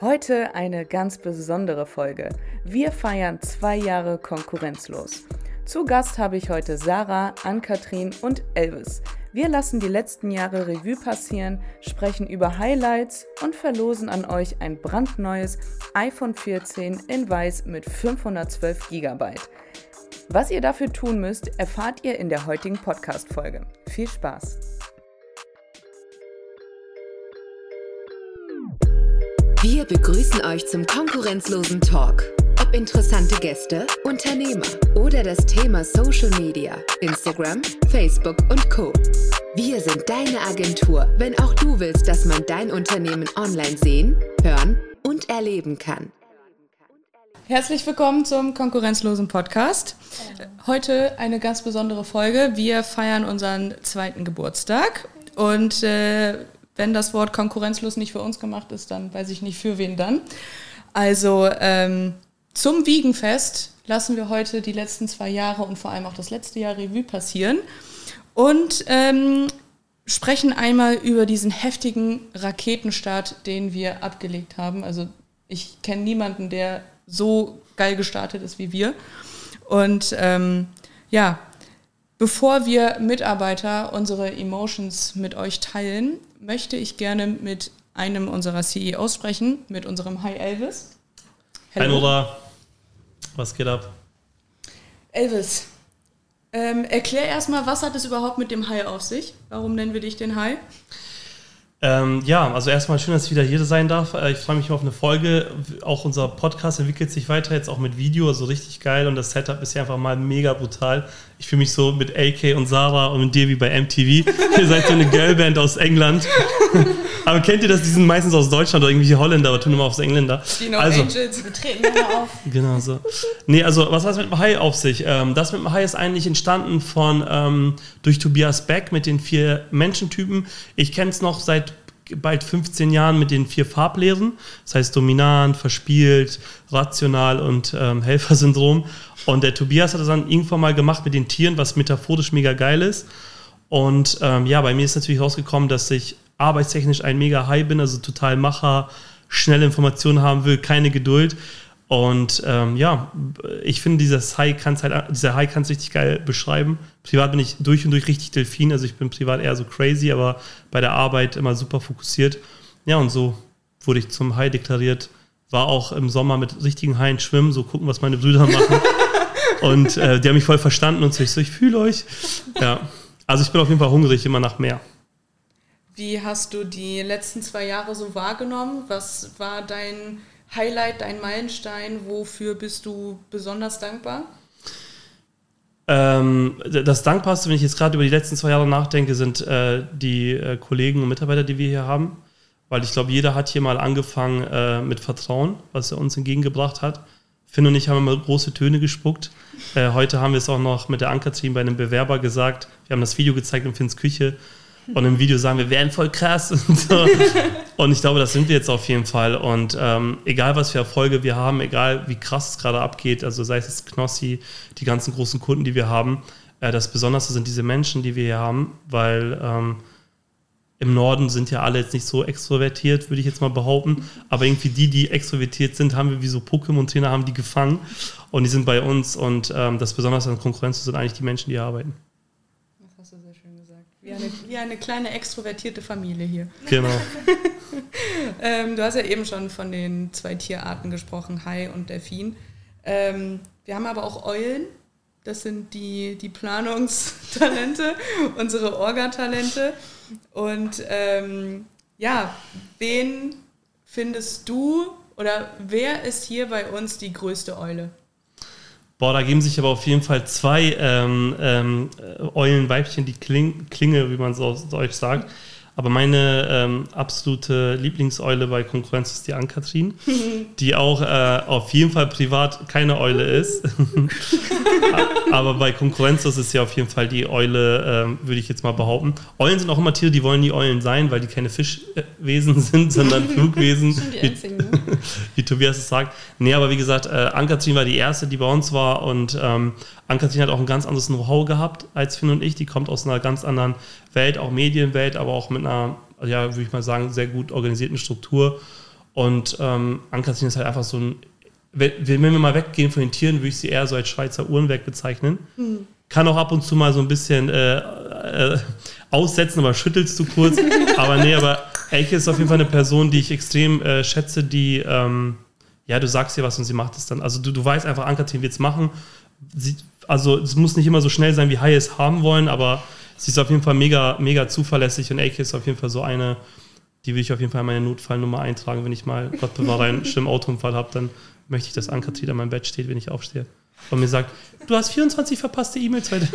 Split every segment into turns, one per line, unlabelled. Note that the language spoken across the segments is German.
Heute eine ganz besondere Folge. Wir feiern zwei Jahre konkurrenzlos. Zu Gast habe ich heute Sarah, Ann-Kathrin und Elvis. Wir lassen die letzten Jahre Revue passieren, sprechen über Highlights und verlosen an euch ein brandneues iPhone 14 in Weiß mit 512 GB. Was ihr dafür tun müsst, erfahrt ihr in der heutigen Podcast-Folge. Viel Spaß!
Wir begrüßen euch zum konkurrenzlosen Talk. Ob interessante Gäste, Unternehmer oder das Thema Social Media, Instagram, Facebook und Co. Wir sind deine Agentur, wenn auch du willst, dass man dein Unternehmen online sehen, hören und erleben kann.
Herzlich willkommen zum konkurrenzlosen Podcast. Heute eine ganz besondere Folge. Wir feiern unseren zweiten Geburtstag und äh, wenn das Wort konkurrenzlos nicht für uns gemacht ist, dann weiß ich nicht für wen dann. Also ähm, zum Wiegenfest lassen wir heute die letzten zwei Jahre und vor allem auch das letzte Jahr Revue passieren und ähm, sprechen einmal über diesen heftigen Raketenstart, den wir abgelegt haben. Also ich kenne niemanden, der so geil gestartet ist wie wir. Und ähm, ja, bevor wir Mitarbeiter unsere Emotions mit euch teilen, möchte ich gerne mit einem unserer CEOs sprechen, mit unserem Hi Elvis.
Hello. Hi Nora, was geht ab?
Elvis, ähm, erklär erstmal, was hat es überhaupt mit dem Hai auf sich? Warum nennen wir dich den Hai?
Ähm, ja, also erstmal schön, dass ich wieder hier sein darf. Äh, ich freue mich auf eine Folge. Auch unser Podcast entwickelt sich weiter, jetzt auch mit Video, also richtig geil. Und das Setup ist ja einfach mal mega brutal. Ich fühle mich so mit AK und Sarah und mit dir wie bei MTV. ihr seid so eine Girlband aus England. aber kennt ihr das? Die sind meistens aus Deutschland oder irgendwelche Holländer, aber tun immer aufs Engländer.
Die no also, Angels, wir treten immer auf.
Genau so. Nee, also was hat es mit dem Hai auf sich? Ähm, das mit dem Hai ist eigentlich entstanden von ähm, durch Tobias Beck mit den vier Menschentypen. Ich kenne es noch seit bald 15 Jahren mit den vier Farblehren. Das heißt dominant, verspielt, rational und ähm, Helfersyndrom. Und der Tobias hat das dann irgendwann mal gemacht mit den Tieren, was metaphorisch mega geil ist. Und ähm, ja, bei mir ist natürlich rausgekommen, dass ich arbeitstechnisch ein mega High bin, also total Macher, schnelle Informationen haben will, keine Geduld. Und ähm, ja, ich finde, dieses High kann's halt, dieser High kann es richtig geil beschreiben. Privat bin ich durch und durch richtig Delfin, also ich bin privat eher so crazy, aber bei der Arbeit immer super fokussiert. Ja, und so wurde ich zum High deklariert. War auch im Sommer mit richtigen Haien schwimmen, so gucken, was meine Brüder machen. und äh, die haben mich voll verstanden und so, ich so, ich fühle euch. Ja, also ich bin auf jeden Fall hungrig, immer nach mehr.
Wie hast du die letzten zwei Jahre so wahrgenommen? Was war dein Highlight, dein Meilenstein? Wofür bist du besonders dankbar?
Ähm, das Dankbarste, wenn ich jetzt gerade über die letzten zwei Jahre nachdenke, sind äh, die äh, Kollegen und Mitarbeiter, die wir hier haben. Weil ich glaube, jeder hat hier mal angefangen äh, mit Vertrauen, was er uns entgegengebracht hat. Finn und ich haben immer große Töne gespuckt. Äh, heute haben wir es auch noch mit der Anker-Team bei einem Bewerber gesagt. Wir haben das Video gezeigt in Finns Küche und im Video sagen wir, wären voll krass. Und, so. und, ich glaube, das sind wir jetzt auf jeden Fall. Und ähm, egal, was für Erfolge wir haben, egal wie krass es gerade abgeht, also sei es Knossi, die ganzen großen Kunden, die wir haben, äh, das Besonderste sind diese Menschen, die wir hier haben, weil ähm, im Norden sind ja alle jetzt nicht so extrovertiert, würde ich jetzt mal behaupten. Aber irgendwie die, die extrovertiert sind, haben wir wie so Pokémon-Trainer, haben die gefangen und die sind bei uns. Und ähm, das Besonderste an Konkurrenz sind eigentlich die Menschen, die hier arbeiten.
Wie eine, wie eine kleine extrovertierte Familie hier.
Genau.
ähm, du hast ja eben schon von den zwei Tierarten gesprochen, Hai und Delfin. Ähm, wir haben aber auch Eulen. Das sind die, die Planungstalente, unsere Orgatalente. Und ähm, ja, wen findest du oder wer ist hier bei uns die größte Eule?
Boah, da geben sich aber auf jeden Fall zwei ähm, ähm, Eulenweibchen die Kling Klinge, wie man so Deutsch sagt. Aber meine ähm, absolute Lieblingseule bei Konkurrenz ist die Ann-Kathrin, die auch äh, auf jeden Fall privat keine Eule ist. Aber bei Konkurrenz ist es ja auf jeden Fall die Eule, äh, würde ich jetzt mal behaupten. Eulen sind auch immer Tiere, die wollen nie Eulen sein, weil die keine Fischwesen sind, sondern Flugwesen. wie, einzigen, ne? wie Tobias es sagt. Nee, aber wie gesagt, äh, Ann-Kathrin war die erste, die bei uns war und ähm, Ann-Kathrin hat auch ein ganz anderes Know-how gehabt als Finn und ich. Die kommt aus einer ganz anderen Welt, auch Medienwelt, aber auch mit einer, ja, würde ich mal sagen, sehr gut organisierten Struktur. Und ähm, Ankatrin ist halt einfach so ein. Wenn, wir mal weggehen von den Tieren, würde ich sie eher so als Schweizer Uhrenwerk bezeichnen.
Hm.
Kann auch ab und zu mal so ein bisschen äh, äh, aussetzen, aber schüttelst du kurz. aber nee, aber Elke ist auf jeden Fall eine Person, die ich extrem äh, schätze, die, ähm, ja, du sagst ihr was und sie macht es dann. Also du, du weißt einfach, Ankatrin wird es machen. Sie, also es muss nicht immer so schnell sein, wie Haie es haben wollen, aber sie ist auf jeden Fall mega, mega zuverlässig und Elke ist auf jeden Fall so eine, die will ich auf jeden Fall in meine Notfallnummer eintragen, wenn ich mal, Gott bewahre, einen schlimmen Autounfall habe, dann möchte ich, dass Ankatrin an meinem Bett steht, wenn ich aufstehe. Und mir sagt, du hast 24 verpasste E-Mails heute.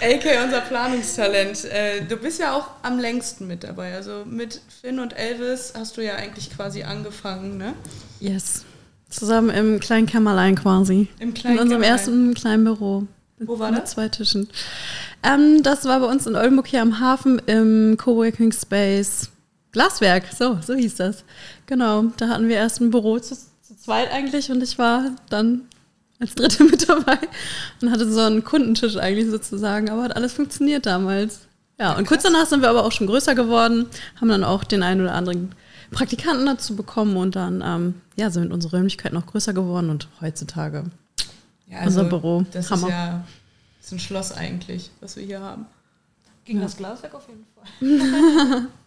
AK, unser Planungstalent. Äh, du bist ja auch am längsten mit dabei. Also mit Finn und Elvis hast du ja eigentlich quasi angefangen, ne?
Yes. Zusammen im kleinen Kämmerlein quasi.
Im kleinen
In unserem
Kämmerlein.
ersten kleinen Büro. Mit,
Wo war
mit
das?
zwei Tischen. Ähm, das war bei uns in Oldenburg hier am Hafen im Coworking Space Glaswerk. So, so hieß das. Genau. Da hatten wir erst ein Büro zu, zu zweit eigentlich und ich war dann als Dritte mit dabei und hatte so einen Kundentisch eigentlich sozusagen, aber hat alles funktioniert damals. Ja, und kurz danach sind wir aber auch schon größer geworden, haben dann auch den einen oder anderen Praktikanten dazu bekommen und dann ähm, ja, sind unsere Räumlichkeiten noch größer geworden und heutzutage
Ja,
Unser Büro.
Das
Hammer.
ist ja ist ein Schloss eigentlich, was wir hier haben.
Ging das Glaswerk auf jeden Fall.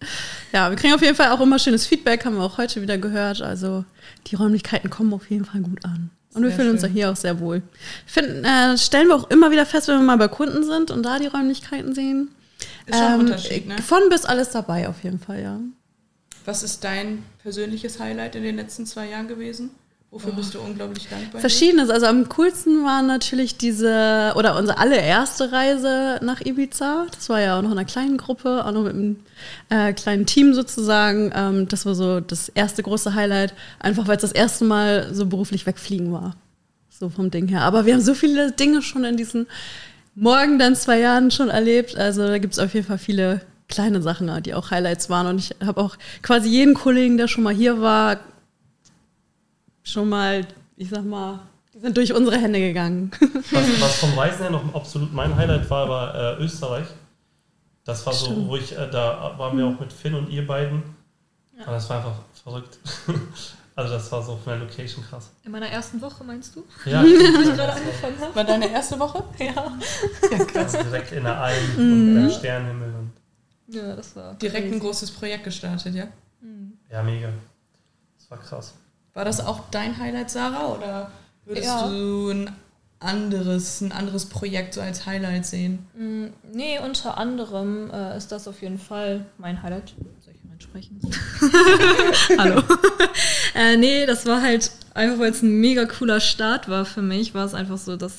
Ja, wir kriegen auf jeden Fall auch immer schönes Feedback, haben wir auch heute wieder gehört. Also die Räumlichkeiten kommen auf jeden Fall gut an. Und wir
Sehr
fühlen uns
schön.
auch hier auch sehr wohl. Finden, äh, stellen wir auch immer wieder fest, wenn wir mal bei Kunden sind und da die Räumlichkeiten sehen.
Ist schon ein
Ähm,
Unterschied, ne?
Von bis alles dabei auf jeden Fall, ja.
Was ist dein persönliches Highlight in den letzten zwei Jahren gewesen? Wofür bist du unglaublich dankbar?
Verschiedenes. Also am coolsten war natürlich diese, oder unsere allererste Reise nach Ibiza. Das war ja auch noch in einer kleinen Gruppe, auch noch mit einem äh, kleinen Team sozusagen. Ähm, das war so das erste große Highlight, einfach weil es das erste Mal so beruflich wegfliegen war. So vom Ding her. Aber wir haben so viele Dinge schon in diesen Morgen dann zwei Jahren schon erlebt. Also da gibt es auf jeden Fall viele kleine Sachen, die auch Highlights waren. Und ich habe auch quasi jeden Kollegen, der schon mal hier war, schon mal, ich sag mal, die sind durch unsere Hände gegangen.
Was, was vom Reisen her noch absolut mein Highlight war, war äh, Österreich. Das war so, wo ich, äh, da waren wir auch mit Finn und ihr beiden. Und das war einfach verrückt. also das war so von der Location krass.
In meiner ersten Woche, meinst du?
Ja,
ich gerade angefangen habe?
War deine erste Woche?
Ja.
also direkt in der Alm und im Sternenhimmel.
Ja, das war.
Direkt ein
crazy.
großes Projekt gestartet, ja?
ja, mega. Das war krass.
War das auch dein Highlight, Sarah? Oder würdest
Ja.
du ein anderes, ein anderes Projekt so als Highlight sehen?
Mm, Nee, unter anderem äh, ist das auf jeden Fall mein Highlight. Soll ich reinsprechen? Hallo. äh, nee, das war halt einfach, weil es ein mega cooler Start war für mich, war es einfach so das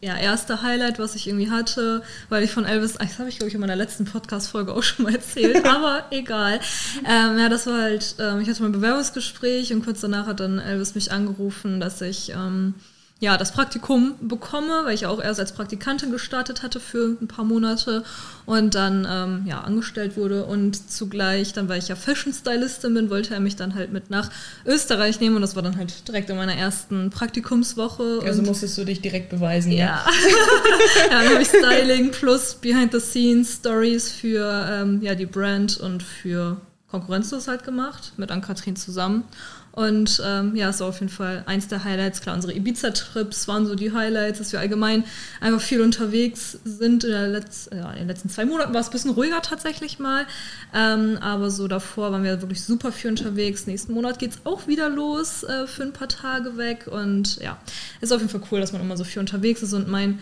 ja, erste Highlight, was ich irgendwie hatte, weil ich von Elvis, ach, das habe ich glaube ich in meiner letzten Podcast-Folge auch schon mal erzählt, aber egal. Ähm, ja, das war halt, ähm, ich hatte mein Bewerbungsgespräch und kurz danach hat dann Elvis mich angerufen, dass ich ähm, ja, das Praktikum bekomme, weil ich auch erst als Praktikantin gestartet hatte für ein paar Monate und dann ähm, ja, angestellt wurde und zugleich, dann weil ich ja Fashion Stylistin bin, wollte er mich dann halt mit nach Österreich nehmen und das war dann halt direkt in meiner ersten Praktikumswoche.
Also musstest du dich direkt beweisen, ja?
ja. ja, dann habe ich Styling plus Behind-the-Scenes-Stories für ähm, ja, die Brand und für Konkurrenzlos halt gemacht, mit Ann-Kathrin zusammen. Und ähm, ja, war auf jeden Fall eins der Highlights. Klar, unsere Ibiza-Trips waren so die Highlights, dass wir allgemein einfach viel unterwegs sind. In, Letz-, ja, in den letzten zwei Monaten war es ein bisschen ruhiger tatsächlich mal. Ähm, aber so davor waren wir wirklich super viel unterwegs. Nächsten Monat geht es auch wieder los äh, für ein paar Tage weg. Und ja, ist auf jeden Fall cool, dass man immer so viel unterwegs ist. Und mein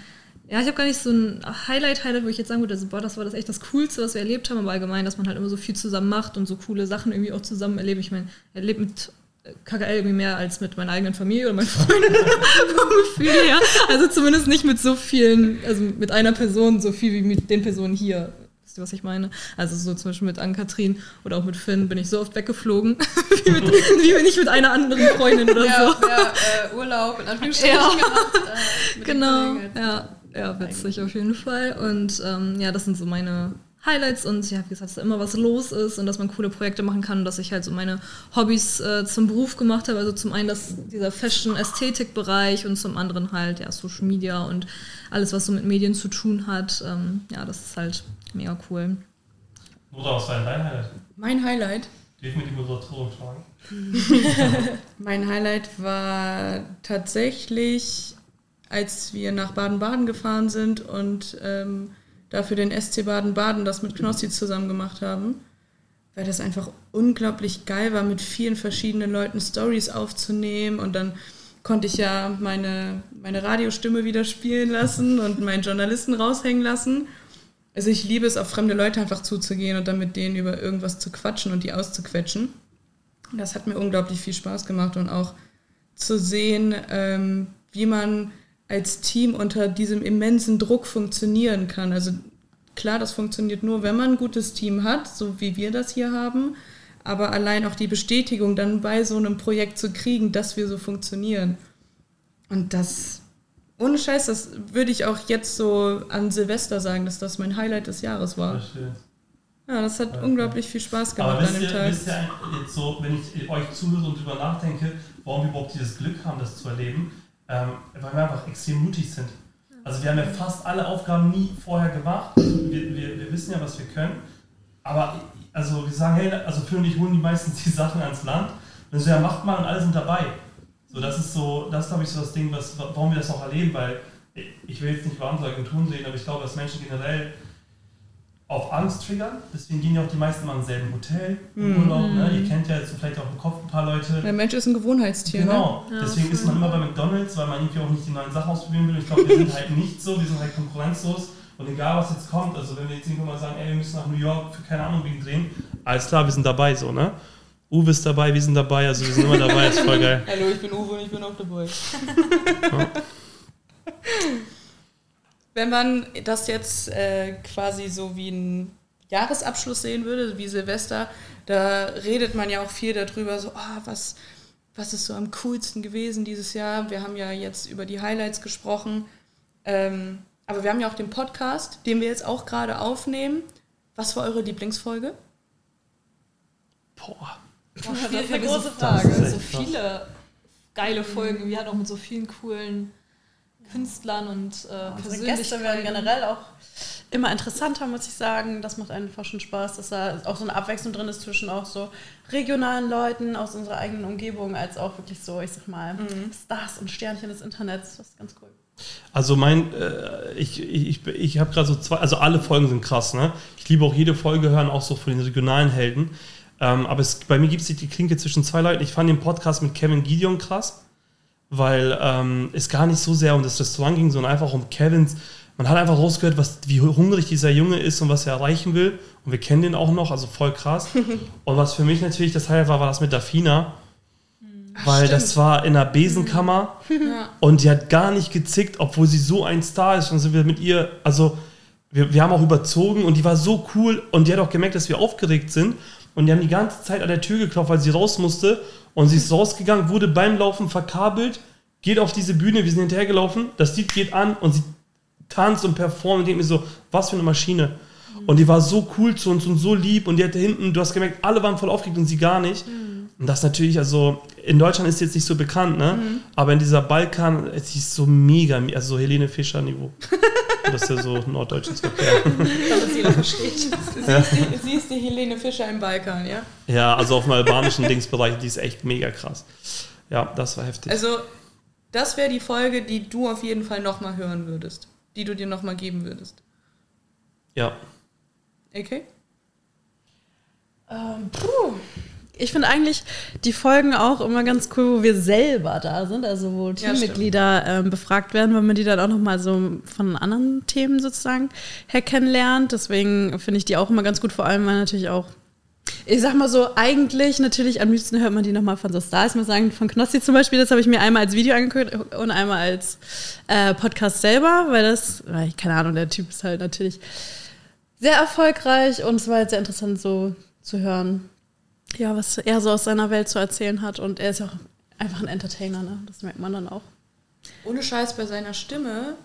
ja, ich habe gar nicht so ein Highlight, Highlight, wo ich jetzt sagen würde, also, boah, das war das echt das Coolste, was wir erlebt haben, aber allgemein, dass man halt immer so viel zusammen macht und so coole Sachen irgendwie auch zusammen erlebt. Ich meine, er lebt mit KKL irgendwie mehr als mit meiner eigenen Familie oder meinen Freunden vom Gefühl her. Also zumindest nicht mit so vielen, also mit einer Person so viel wie mit den Personen hier. Wisst ihr, was ich meine? Also so zum Beispiel mit Ann-Kathrin oder auch mit Finn bin ich so oft weggeflogen, wie, mit, wie nicht mit einer anderen Freundin oder so.
ja äh, Urlaub in Anführungsstrichen
Ja.
gemacht. Äh,
Genau,
Kollegen.
ja, ja, witzig auf jeden Fall. Und ähm, ja, das sind so meine Highlights und ja, wie gesagt, dass da immer was los ist und dass man coole Projekte machen kann und dass ich halt so meine Hobbys äh, zum Beruf gemacht habe. Also zum einen das, dieser Fashion-Ästhetik-Bereich und zum anderen halt ja Social Media und alles, was so mit Medien zu tun hat. Ähm, ja, das ist halt mega cool.
Oder was war dein Highlight?
Mein Highlight.
Die Moderatorin fragen.
Mein Highlight war tatsächlich, als wir nach Baden-Baden gefahren sind und ähm, dafür den SC Baden-Baden das mit Knossi zusammen gemacht haben, weil das einfach unglaublich geil war, mit vielen verschiedenen Leuten Stories aufzunehmen und dann konnte ich ja meine, meine Radiostimme wieder spielen lassen und meinen Journalisten raushängen lassen. Also ich liebe es, auf fremde Leute einfach zuzugehen und dann mit denen über irgendwas zu quatschen und die auszuquetschen. Das hat mir unglaublich viel Spaß gemacht und auch zu sehen, ähm, wie man als Team unter diesem immensen Druck funktionieren kann. Also klar, das funktioniert nur, wenn man ein gutes Team hat, so wie wir das hier haben. Aber allein auch die Bestätigung dann bei so einem Projekt zu kriegen, dass wir so funktionieren. Und das ohne Scheiß, das würde ich auch jetzt so an Silvester sagen, dass das mein Highlight des Jahres war.
Verstehe.
Ja, das hat
Ja.
unglaublich viel Spaß gemacht
Aber
an dem
ihr,
Tag.
wisst ihr jetzt so, wenn ich euch zuhöre und drüber nachdenke, warum wir überhaupt dieses Glück haben, das zu erleben? Ähm, weil wir einfach extrem mutig sind. Also wir haben ja fast alle Aufgaben nie vorher gemacht. Wir, wir, wir wissen ja, was wir können. Aber also wir sagen, hey, also für und ich holen die meistens die Sachen ans Land. Und so, ja, macht mal und alle sind dabei. So, das ist so, das ist, glaube ich, so das Ding, was, warum wir das auch erleben, weil ich- will jetzt nicht über Agenturen sehen, aber ich glaube, dass Menschen generell auf Angst triggern. Deswegen gehen ja auch die meisten mal ins selben Hotel im Urlaub. Ne? Ihr kennt ja jetzt vielleicht auch im Kopf ein paar Leute.
Der Mensch ist ein Gewohnheitstier, ne?
Genau,
Ja,
deswegen ist man immer bei McDonalds, weil man irgendwie auch nicht die neuen Sachen ausprobieren will. Ich glaube, wir sind halt nicht so, wir sind halt konkurrenzlos. Und egal was jetzt kommt, also wenn wir jetzt irgendwann mal sagen, ey, wir müssen nach New York für keine Ahnung wen drehen, alles klar, wir sind dabei so, ne? Uwe ist dabei, wir sind dabei, also wir sind immer dabei, ist voll geil.
Hallo, ich bin Uwe und ich bin auch dabei. Wenn man das jetzt äh, quasi so wie ein Jahresabschluss sehen würde, wie Silvester, da redet man ja auch viel darüber, so, ah, was, was ist so am coolsten gewesen dieses Jahr. Wir haben ja jetzt über die Highlights gesprochen, ähm, aber wir haben ja auch den Podcast, den wir jetzt auch gerade aufnehmen. Was war eure Lieblingsfolge?
Boah.
Boah,
Das ist eine
so-
große Frage.
So viele geile Folgen. Wir hatten auch mit so vielen coolen Künstlern und äh,
Unsere
Persönlichkeiten.
Gäste werden generell auch immer interessanter, muss ich sagen. Das macht einfach schon Spaß, dass da auch so eine Abwechslung drin ist zwischen auch so regionalen Leuten aus unserer eigenen Umgebung, als auch wirklich so, ich sag mal, Stars und Sternchen des Internets. Das ist ganz cool.
Also mein, äh, ich, ich, ich habe gerade so zwei, also alle Folgen sind krass, ne? Ich liebe auch jede Folge hören, auch so von den regionalen Helden. Ähm, aber es, bei mir gibt es die Klinke zwischen zwei Leuten. Ich fand den Podcast mit Kevin Gideon krass, weil ähm, es gar nicht so sehr um das Restaurant ging, sondern einfach um Kevins. Man hat einfach rausgehört, was, wie hungrig dieser Junge ist und was er erreichen will. Und wir kennen den auch noch, also voll krass. und was für mich natürlich das Highlight war, war das mit Dafina. Weil das war in einer Besenkammer
Ja.
und die hat gar nicht gezickt, obwohl sie so ein Star ist. Und sind wir mit ihr, also wir, wir haben auch überzogen und die war so cool und die hat auch gemerkt, dass wir aufgeregt sind. Und die haben die ganze Zeit an der Tür geklopft, weil sie raus musste. Und sie ist rausgegangen, wurde beim Laufen verkabelt, geht auf diese Bühne, wir sind hinterhergelaufen, das Lied geht an und sie tanzt und performt und denkt mir so, was für eine Maschine. Und die war so cool zu uns und so lieb und die hatte hinten, du hast gemerkt, alle waren voll aufgeregt und sie gar nicht. Und das natürlich, also in Deutschland ist sie jetzt nicht so bekannt, ne? Aber in dieser Balkan, sie ist so mega, also so Helene Fischer Niveau. das ist ja so norddeutsches Verkehr.
damit es jeder versteht.
Sie, ist die, sie ist die Helene Fischer im Balkan, ja?
Ja, also auf dem albanischen Dingsbereich, die ist echt mega krass. Ja, das war heftig.
Also, das wäre die Folge, die du auf jeden Fall nochmal hören würdest. Die du dir nochmal geben würdest.
ja.
AK?
Ähm, puh. Ich finde eigentlich die Folgen auch immer ganz cool, wo wir selber da sind, also wo. Teammitglieder ähm, befragt werden, weil man die dann auch nochmal so von anderen Themen sozusagen her kennenlernt. Deswegen finde ich die auch immer ganz gut, vor allem weil natürlich auch, ich sag mal so, eigentlich natürlich am liebsten hört man die nochmal von so Stars. Ich muss sagen, von Knossi zum Beispiel, das habe ich mir einmal als Video angeguckt und einmal als äh, Podcast selber, weil das, weil ich, keine Ahnung, der Typ ist halt natürlich sehr erfolgreich und es war jetzt sehr interessant so zu hören, ja, was er so aus seiner Welt zu erzählen hat. Und er ist ja auch einfach ein Entertainer, ne? Das merkt man dann auch.
Ohne Scheiß bei seiner Stimme,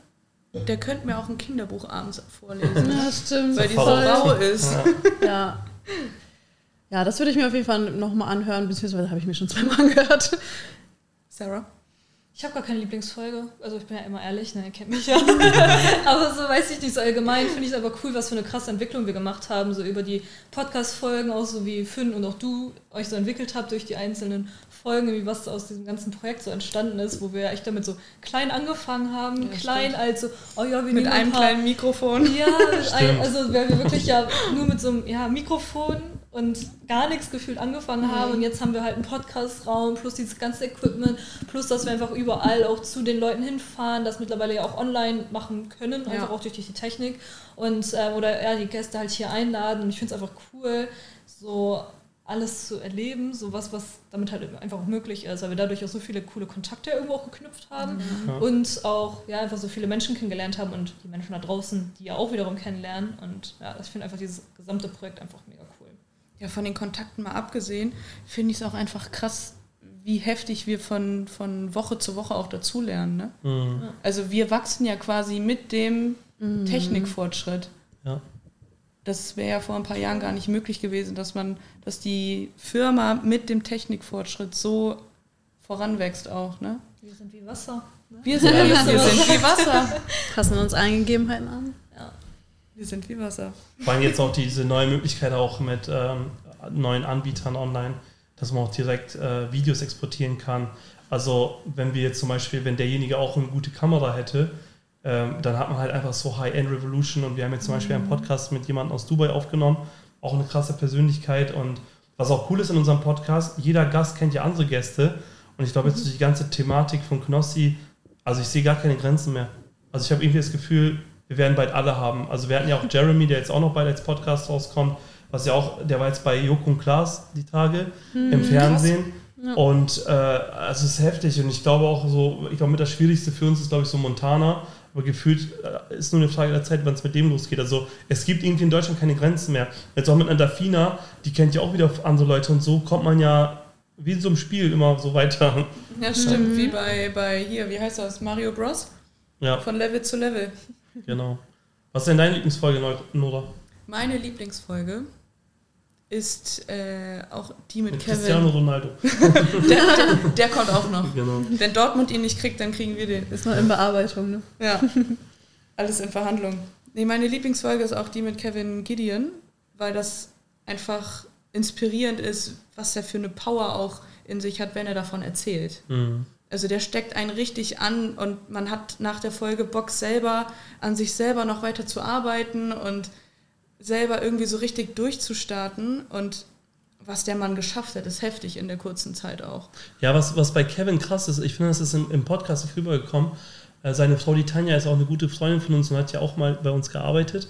der könnte mir auch ein Kinderbuch abends vorlesen.
Ja, stimmt.
weil die so rau ist.
Ja. Ja, das würde ich mir auf jeden Fall nochmal anhören, beziehungsweise habe ich mir schon zweimal angehört.
Sarah?
Ich habe gar keine Lieblingsfolge. Also ich bin ja immer ehrlich, ne, ihr kennt mich ja. Aber so weiß ich nicht, so allgemein finde ich es aber cool, was für eine krasse Entwicklung wir gemacht haben, so über die Podcast-Folgen, auch so wie Finn und auch du euch so entwickelt habt durch die einzelnen Folgen, wie was aus diesem ganzen Projekt so entstanden ist, wo wir echt damit so klein angefangen haben,
Ja,
klein als so, oh ja, wir
Mit
ein
einem
paar,
kleinen Mikrofon.
Ja, ein, also weil wir wirklich ja nur mit so einem ja, Mikrofon und gar nichts gefühlt angefangen
Mhm.
haben und jetzt haben wir halt einen Podcast-Raum plus dieses ganze Equipment, plus dass wir einfach überall auch zu den Leuten hinfahren, das mittlerweile ja auch online machen können, einfach
Ja.
auch durch die Technik und äh, oder ja, die Gäste halt hier einladen und ich finde es einfach cool, so alles zu erleben, so was, was damit halt einfach auch möglich ist, weil wir dadurch auch so viele coole Kontakte irgendwo auch geknüpft haben
Ja.
und auch ja einfach so viele Menschen kennengelernt haben und die Menschen da draußen, die ja auch wiederum kennenlernen und ja, ich finde einfach dieses gesamte Projekt einfach mega.
Ja, von den Kontakten mal abgesehen, finde ich es auch einfach krass, wie heftig wir von, von Woche zu Woche auch dazulernen. Ne?
Mhm.
Also wir wachsen ja quasi mit dem Technikfortschritt.
Ja.
Das wäre ja vor ein paar Jahren gar nicht möglich gewesen, dass man, dass die Firma mit dem Technikfortschritt so voranwächst auch. Ne?
Wir sind wie Wasser. Ne?
Wir sind, wir, wir sind wie Wasser.
Passen unsere Eingegebenheiten an.
Wir sind wie Wasser.
Vor allem jetzt auch diese neue Möglichkeit auch mit ähm, neuen Anbietern online, dass man auch direkt äh, Videos exportieren kann. Also wenn wir jetzt zum Beispiel, wenn derjenige auch eine gute Kamera hätte, ähm, dann hat man halt einfach so High-End Revolution und wir haben jetzt zum Beispiel einen Podcast mit jemandem aus Dubai aufgenommen, auch eine krasse Persönlichkeit und was auch cool ist in unserem Podcast, jeder Gast kennt ja andere Gäste und ich glaube jetzt durch die ganze Thematik von Knossi, also ich sehe gar keine Grenzen mehr. Also ich habe irgendwie das Gefühl, wir werden bald alle haben. Also wir hatten ja auch Jeremy, der jetzt auch noch bald als Podcast rauskommt, was ja auch, der war jetzt bei Joko und Klaas die Tage im Fernsehen. Und äh, also es ist heftig und ich glaube auch so, ich glaube mit das Schwierigste für uns ist glaube ich so Montana, aber gefühlt äh, ist nur eine Frage der Zeit, wann es mit dem losgeht. Also es gibt irgendwie in Deutschland keine Grenzen mehr. Jetzt auch mit einer Dafina, die kennt ja auch wieder andere Leute und so kommt man ja wie in so einem Spiel immer so weiter.
Ja, stimmt, wie bei, bei hier, wie heißt das? Mario Bros?
Ja,
Von Level zu Level.
Genau. Was ist denn deine Lieblingsfolge, Nora?
Meine Lieblingsfolge ist äh, auch die mit,
Mit
Kevin.
Cristiano Ronaldo.
Der, der, der kommt auch noch.
Genau.
Wenn Dortmund ihn nicht kriegt, dann kriegen wir den.
Ist noch in Bearbeitung, ne?
Ja. Alles in Verhandlung. Nee, meine Lieblingsfolge ist auch die mit Kevin Gideon, weil das einfach inspirierend ist, was er für eine Power auch in sich hat, wenn er davon erzählt.
Mhm.
Also der steckt einen richtig an und man hat nach der Folge Bock selber an sich selber noch weiter zu arbeiten und selber irgendwie so richtig durchzustarten und was der Mann geschafft hat, ist heftig in der kurzen Zeit auch.
Ja, was, was bei Kevin krass ist, ich finde, das ist im, im Podcast nicht rübergekommen. Äh, seine Frau, die Tanja, ist auch eine gute Freundin von uns und hat ja auch mal bei uns gearbeitet.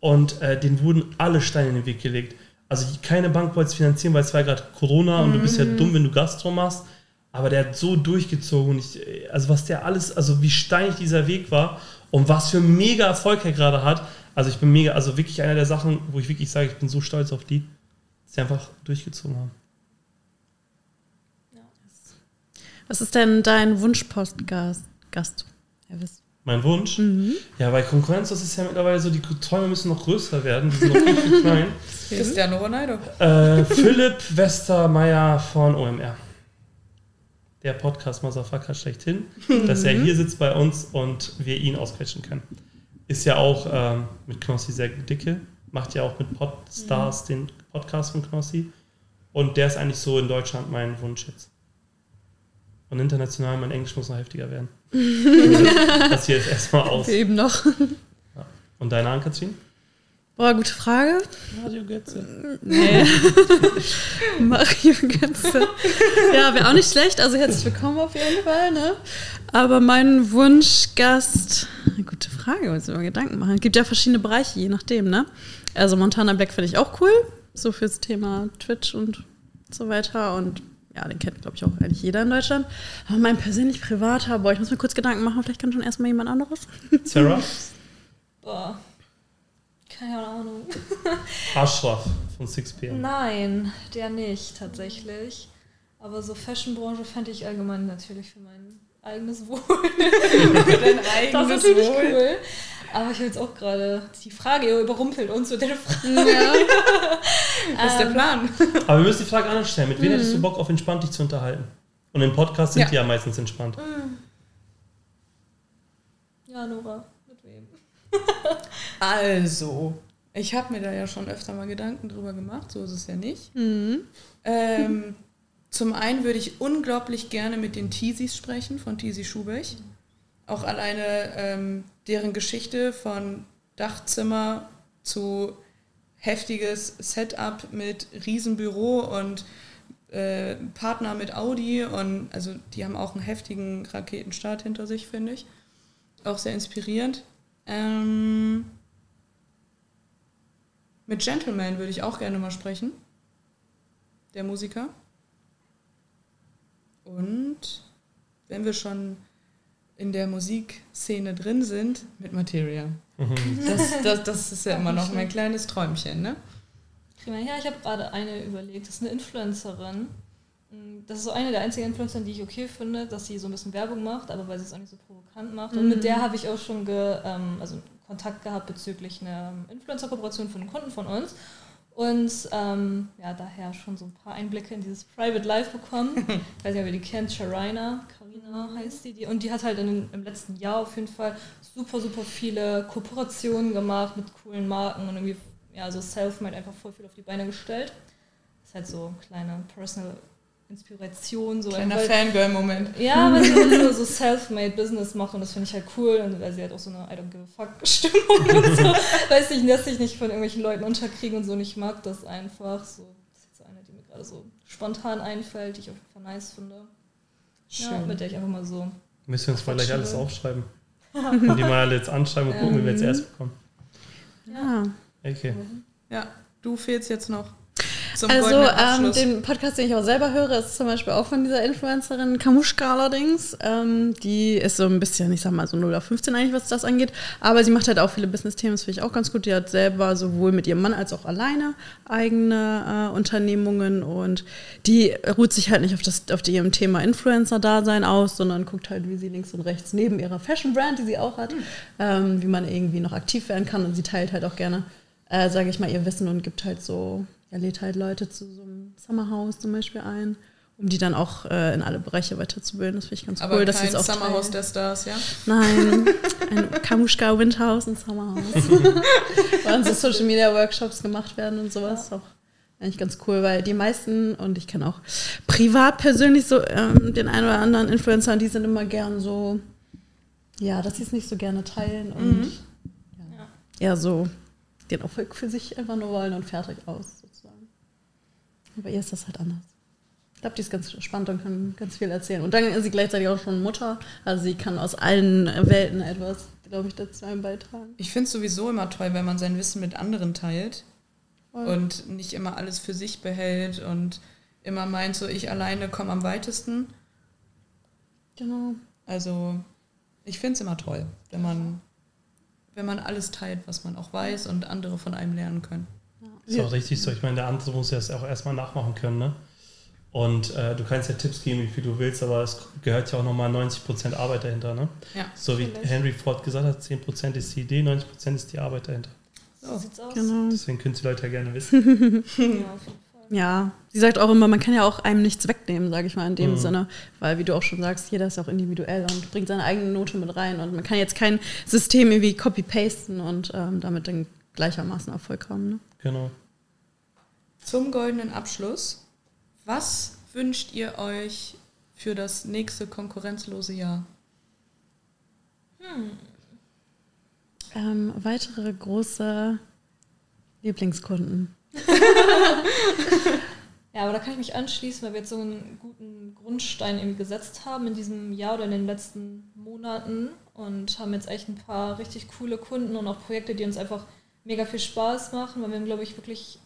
Und äh, denen wurden alle Steine in den Weg gelegt. Also keine Bank wollte es finanzieren, weil es war gerade Corona und du bist ja dumm, wenn du Gastro machst. Aber der hat so durchgezogen. Und ich, also was der alles, also wie steinig dieser Weg war und was für ein mega Erfolg er gerade hat. Also ich bin mega, also wirklich einer der Sachen, wo ich wirklich sage, ich bin so stolz auf die, dass sie einfach durchgezogen haben.
Was ist denn dein Wunschpostgast? Gast? Elvis?
Mein Wunsch? Ja, bei Konkurrenz, das ist ja mittlerweile so, die Träume müssen noch größer werden, die sind noch viel zu klein.
Cristiano Ronaldo.
Äh, Philipp Westermeier von OMR. Der Podcast Motherfucker schlechthin, dass er hier sitzt bei uns und wir ihn ausquetschen können. Ist ja auch ähm, mit Knossi sehr dicke, macht ja auch mit Podstars den Podcast von Knossi. Und der ist eigentlich so in Deutschland mein Wunsch jetzt. Und international, mein Englisch muss noch heftiger werden. das hier jetzt erstmal aus.
Eben noch.
Und deine Ankatrin?
Boah, gute Frage.
Radio Götze.
Nee. Mario Götze. Ja, wäre auch nicht schlecht. Also herzlich willkommen auf jeden Fall, ne? Aber mein Wunschgast, eine gute Frage, muss ich mir Gedanken machen. Es gibt ja verschiedene Bereiche, je nachdem, ne? Also Montana Black finde ich auch cool. So fürs Thema Twitch und so weiter. Und ja, den kennt, glaube ich, auch eigentlich jeder in Deutschland. Aber mein persönlich privater, boah, ich muss mir kurz Gedanken machen, vielleicht kann schon erstmal jemand anderes.
Sarah?
Boah. Keine Ahnung.
Ashraf von 6pm.
Nein, der nicht tatsächlich. Aber so Fashionbranche fände ich allgemein natürlich für mein eigenes Wohl.
Dein
Das
eigenes
ist natürlich
Wohl.
cool. Aber ich habe jetzt auch gerade die Frage ihr überrumpelt uns mit der Frage.
Das ist der Plan.
Aber wir müssen die Frage anders stellen. Mit wem hättest du Bock auf entspannt dich zu unterhalten? Und im Podcast sind
Ja.
die ja meistens entspannt.
Ja, Nora?
Also, ich habe mir da ja schon öfter mal Gedanken drüber gemacht, so ist es ja nicht. Ähm, zum einen würde ich unglaublich gerne mit den Teasies sprechen, von Teasy Schubech. Auch alleine ähm, deren Geschichte von Dachzimmer zu heftiges Setup mit Riesenbüro und äh, Partner mit Audi und also die haben auch einen heftigen Raketenstart hinter sich, finde ich. Auch sehr inspirierend. Ähm, mit Gentleman würde ich auch gerne mal sprechen. Der Musiker. Und wenn wir schon in der Musikszene drin sind, mit Materia. Das, das, das ist ja immer noch mein kleines Träumchen, ne?
Ja, ich habe gerade eine überlegt. Das ist eine Influencerin. Mm, Das ist so eine der einzigen Influencer, die ich okay finde, dass sie so ein bisschen Werbung macht, aber weil sie es auch nicht so provokant macht. Und mit der habe ich auch schon ge, ähm, also Kontakt gehabt bezüglich einer Influencer-Kooperation von einem Kunden von uns. Und ähm, ja, daher schon so ein paar Einblicke in dieses Private Life bekommen. ich weiß nicht, ob ihr die kennt, Sharina, Karina heißt die, die. Und die hat halt in, im letzten Jahr auf jeden Fall super, super viele Kooperationen gemacht mit coolen Marken und irgendwie, ja, so self-made einfach voll viel auf die Beine gestellt. ist halt so kleine Personal Inspiration. So
Kleiner Fangirl-Moment.
ja, weil sie so, so self-made Business macht und das finde ich halt cool und weil sie halt auch so eine I don't give a fuck Stimmung und so, weiß ich, lässt sich nicht von irgendwelchen Leuten unterkriegen und so und ich mag das einfach so. Das ist jetzt eine, die mir gerade so spontan einfällt, die ich auf jeden Fall nice finde. Ja,
Schön.
mit der ich einfach mal so.
Müssen wir uns mal gleich alles aufschreiben. Und die mal alle jetzt anschreiben und gucken, wie wir jetzt erst bekommen.
Ja.
Okay.
Ja, du fehlst jetzt noch zum
Also ähm, den Podcast, den ich auch selber höre, ist zum Beispiel auch von dieser Influencerin Kamuschka allerdings. Ähm, die ist so ein bisschen, ich sag mal so 0 auf 15 eigentlich, was das angeht. Aber sie macht halt auch viele Business-Themen, das finde ich auch ganz gut. Die hat selber sowohl mit ihrem Mann als auch alleine eigene äh, Unternehmungen und die ruht sich halt nicht auf, das, auf ihrem Thema Influencer-Dasein aus, sondern guckt halt, wie sie links und rechts neben ihrer Fashion-Brand, die sie auch hat, ähm, wie man irgendwie noch aktiv werden kann. Und sie teilt halt auch gerne, äh, sage ich mal, ihr Wissen und gibt halt so, ja, lädt halt Leute zu so einem Summerhouse zum Beispiel ein, um die dann auch äh, in alle Bereiche weiterzubilden. Das finde ich ganz
Aber
cool, dass
kein
auch
Summerhouse der Stars, ja?
Nein, ein Kamuschka Winterhaus und Summerhouse. Wo dann so Social Media Workshops gemacht werden und sowas. Auch eigentlich ganz cool, weil die meisten, und ich kenne auch privat persönlich so ähm, den einen oder anderen Influencer, die sind immer gern so, ja, dass sie es nicht so gerne teilen und ja, eher so den Erfolg für sich einfach nur wollen und fertig aus, Aber ihr ist das halt anders. Ich glaube, die ist ganz spannend und kann ganz viel erzählen. Und dann ist sie gleichzeitig auch schon Mutter. Also sie kann aus allen Welten etwas, glaube ich, dazu beitragen.
Ich finde es sowieso immer toll, wenn man sein Wissen mit anderen teilt
Voll.
und nicht immer alles für sich behält und immer meint, so ich alleine komme am weitesten.
Genau.
Also ich finde es immer toll, wenn man, wenn man alles teilt, was man auch weiß und andere von einem lernen können.
Ist auch richtig so. Ich meine, der andere muss ja das auch erstmal nachmachen können, ne? Und äh, du kannst ja Tipps geben, wie viel du willst, aber es gehört ja auch nochmal 90% Arbeit dahinter, ne?
Ja.
So wie Henry Ford gesagt hat, 10% ist die Idee, 90% ist die Arbeit dahinter.
So sieht's aus.
Genau.
Deswegen können die Leute ja gerne wissen.
Ja, auf jeden Fall.
Ja, sie sagt auch immer, man kann ja auch einem nichts wegnehmen, sage ich mal in dem
Mhm.
Sinne. Weil, wie du auch schon sagst, jeder ist auch individuell und bringt seine eigene Note mit rein. Und man kann jetzt kein System irgendwie copy-pasten und ähm, damit dann gleichermaßen Erfolg haben. Ne?
Genau.
Zum goldenen Abschluss. Was wünscht ihr euch für das nächste konkurrenzlose Jahr?
Ähm, weitere große Lieblingskunden.
Ja, aber da kann ich mich anschließen, weil wir jetzt so einen guten Grundstein irgendwie gesetzt haben in diesem Jahr oder in den letzten Monaten und haben jetzt echt ein paar richtig coole Kunden und auch Projekte, die uns einfach mega viel Spaß machen, weil wir haben, glaube ich, wirklich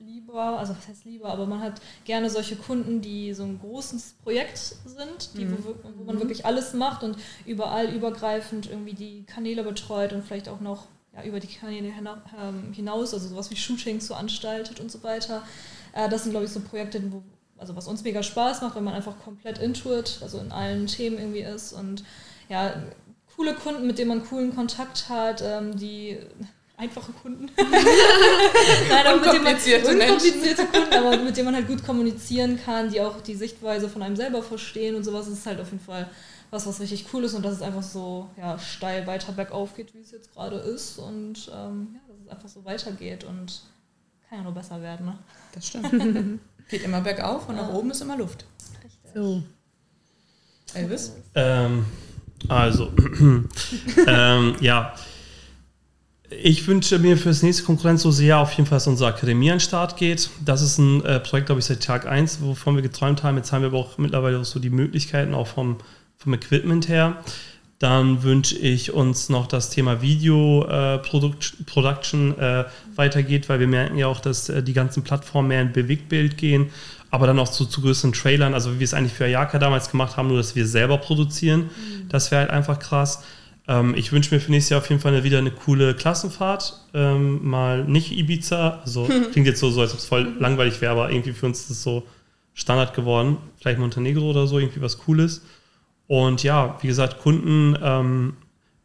lieber, also was heißt lieber, aber man hat gerne solche Kunden, die so ein großes Projekt sind, die, wo, wir- wo man wirklich alles macht und überall übergreifend irgendwie die Kanäle betreut und vielleicht auch noch ja, über die Kanäle ähm, hinaus, also sowas wie Shootings so anstaltet und so weiter. Äh, das sind, glaube ich, so Projekte, wo, also was uns mega Spaß macht, wenn man einfach komplett into it, also in allen Themen irgendwie ist und ja, coole Kunden, mit denen man coolen Kontakt hat, ähm, die einfache Kunden. Nein, aber mit denen man,
Unkomplizierte
unkomplizierte Kunden, aber mit denen man halt gut kommunizieren kann, die auch die Sichtweise von einem selber verstehen und sowas. Ist halt auf jeden Fall was, was richtig cool ist und dass es einfach so ja, steil weiter bergauf geht, wie es jetzt gerade ist und ähm, ja, dass es einfach so weitergeht und kann ja nur besser werden. Ne?
Das stimmt. Geht immer bergauf und nach oben ist immer Luft.
So.
Elvis?
Ähm, also, ähm, ja. Ich wünsche mir für das nächste Konkurrenzlose Jahr auf jeden Fall, dass unsere Akademie an den Start geht. Das ist ein äh, Projekt, glaube ich, seit Tag 1, wovon wir geträumt haben. Jetzt haben wir aber auch mittlerweile auch so die Möglichkeiten, auch vom, vom Equipment her. Dann wünsche ich uns noch das Thema Video äh, Product, Production äh, weitergeht, weil wir merken ja auch, dass äh, die ganzen Plattformen mehr in Bewegtbild gehen, aber dann auch zu, zu größeren Trailern, also wie wir es eigentlich für Ayaka damals gemacht haben, nur dass wir selber produzieren. Das wäre halt einfach krass. Ähm, ich wünsche mir für nächstes Jahr auf jeden Fall wieder eine coole Klassenfahrt. Ähm, mal nicht Ibiza, also klingt jetzt so, so als ob es voll langweilig wäre, aber irgendwie für uns ist es so Standard geworden. Vielleicht Montenegro oder so, irgendwie was Cooles. Und ja, wie gesagt, Kunden, ähm,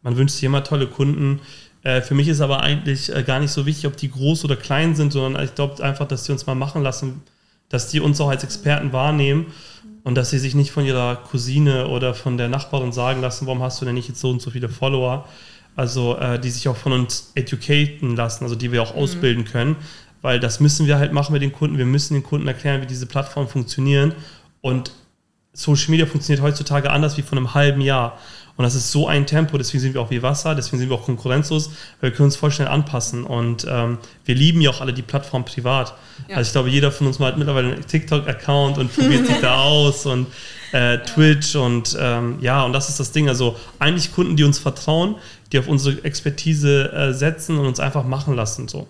man wünscht sich immer tolle Kunden. Äh, für mich ist aber eigentlich äh, gar nicht so wichtig, ob die groß oder klein sind, sondern ich glaube einfach, dass die uns mal machen lassen, dass die uns auch als Experten wahrnehmen und dass sie sich nicht von ihrer Cousine oder von der Nachbarin sagen lassen, warum hast du denn nicht jetzt so und so viele Follower? Also äh, die sich auch von uns educaten lassen, also die wir auch ausbilden können, weil das müssen wir halt machen mit den Kunden. Wir müssen den Kunden erklären, wie diese Plattformen funktionieren und Social Media funktioniert heutzutage anders wie vor einem halben Jahr. Und das ist so ein Tempo, deswegen sind wir auch wie Wasser, deswegen sind wir auch konkurrenzlos, weil wir können uns voll schnell anpassen. Und ähm, wir lieben ja auch alle die Plattform privat.
Ja.
Also ich glaube, jeder von uns mal hat mittlerweile einen TikTok-Account und probiert sich da aus und äh, Twitch und ähm, ja, und das ist das Ding. Also eigentlich Kunden, die uns vertrauen, die auf unsere Expertise äh, setzen und uns einfach machen lassen. So.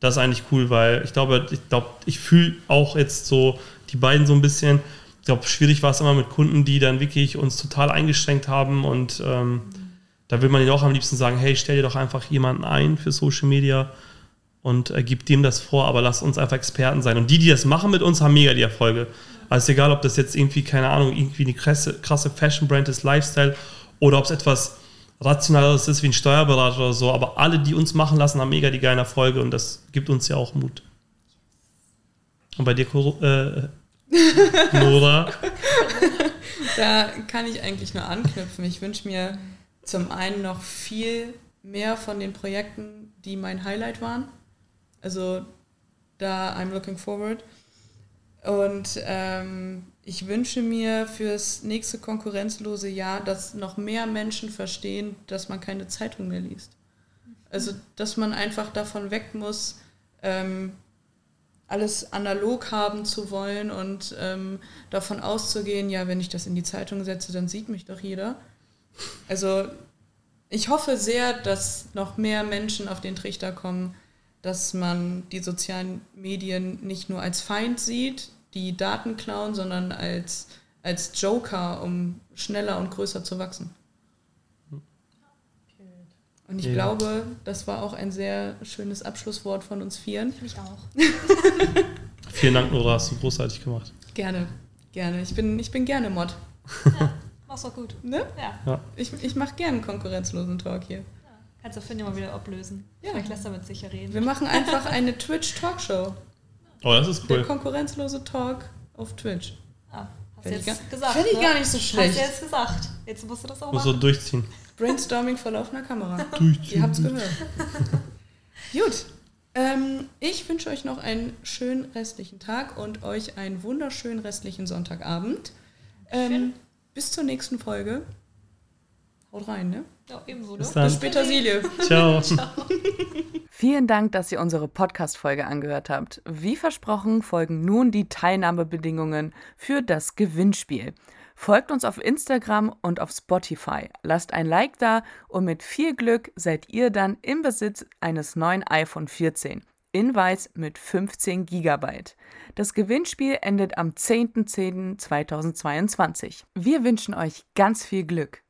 Das ist eigentlich cool, weil ich glaube, ich glaube, ich fühle auch jetzt so die beiden so ein bisschen. Ich glaube, schwierig war es immer mit Kunden, die dann wirklich uns total eingeschränkt haben und ähm, da will man ihnen auch am liebsten sagen, hey, stell dir doch einfach jemanden ein für Social Media und äh, gib dem das vor, aber lass uns einfach Experten sein. Und die, die das machen mit uns, haben mega die Erfolge. Also egal, ob das jetzt irgendwie, keine Ahnung, irgendwie eine krasse, krasse Fashion-Brand ist, Lifestyle oder ob es etwas Rationaleres ist wie ein Steuerberater oder so, aber alle, die uns machen lassen, haben mega die geilen Erfolge und das gibt uns ja auch Mut. Und bei dir, äh, Nora?
Da kann ich eigentlich nur anknüpfen. Ich wünsche mir zum einen noch viel mehr von den Projekten, die mein Highlight waren. Also da I'm looking forward. Und ähm, ich wünsche mir fürs nächste konkurrenzlose Jahr, dass noch mehr Menschen verstehen, dass man keine Zeitung mehr liest. Also, dass man einfach davon weg muss, ähm, alles analog haben zu wollen und ähm, davon auszugehen, ja, wenn ich das in die Zeitung setze, dann sieht mich doch jeder. Also ich hoffe sehr, dass noch mehr Menschen auf den Trichter kommen, dass man die sozialen Medien nicht nur als Feind sieht, die Daten klauen, sondern als, als Joker, um schneller und größer zu wachsen. Und ich
Ja.
glaube, das war auch ein sehr schönes Abschlusswort von uns Vieren.
Ich auch.
Vielen Dank, Nora, hast du großartig gemacht.
Gerne, gerne. Ich bin, ich bin gerne Mod.
Mach's doch gut.
Ne?
Ja.
Ich, ich mache gerne einen konkurrenzlosen Talk hier.
Kannst du Finn ja mal wieder ablösen.
Ja.
Vielleicht lässt er mit sicher reden.
Wir machen einfach eine Twitch-Talkshow.
Oh, das ist
Der
cool.
konkurrenzlose Talk auf Twitch.
Ah, hast du
ich
jetzt
gar-
gesagt.
fänd ich
ne?
gar nicht so schlecht.
Hast du jetzt gesagt. Jetzt musst du das auch
Muss so
machen.
durchziehen.
Brainstorming vor laufender Kamera. Ihr habt's gehört. Gut. Ähm, ich wünsche euch noch einen schönen restlichen Tag und euch einen wunderschönen restlichen Sonntagabend. Ähm, bis zur nächsten Folge. Haut rein, ne?
Ja, ebenso,
Bis
ne?
dann.
Bis später, Silje.
Ciao.
Vielen Dank, dass ihr unsere Podcast-Folge angehört habt. Wie versprochen folgen nun die Teilnahmebedingungen für das Gewinnspiel. Folgt uns auf Instagram und auf Spotify. Lasst ein Like da und mit viel Glück seid ihr dann im Besitz eines neuen iPhone 14 in weiß mit 15 GB. Das Gewinnspiel endet am 10.10.2022. Wir wünschen euch ganz viel Glück.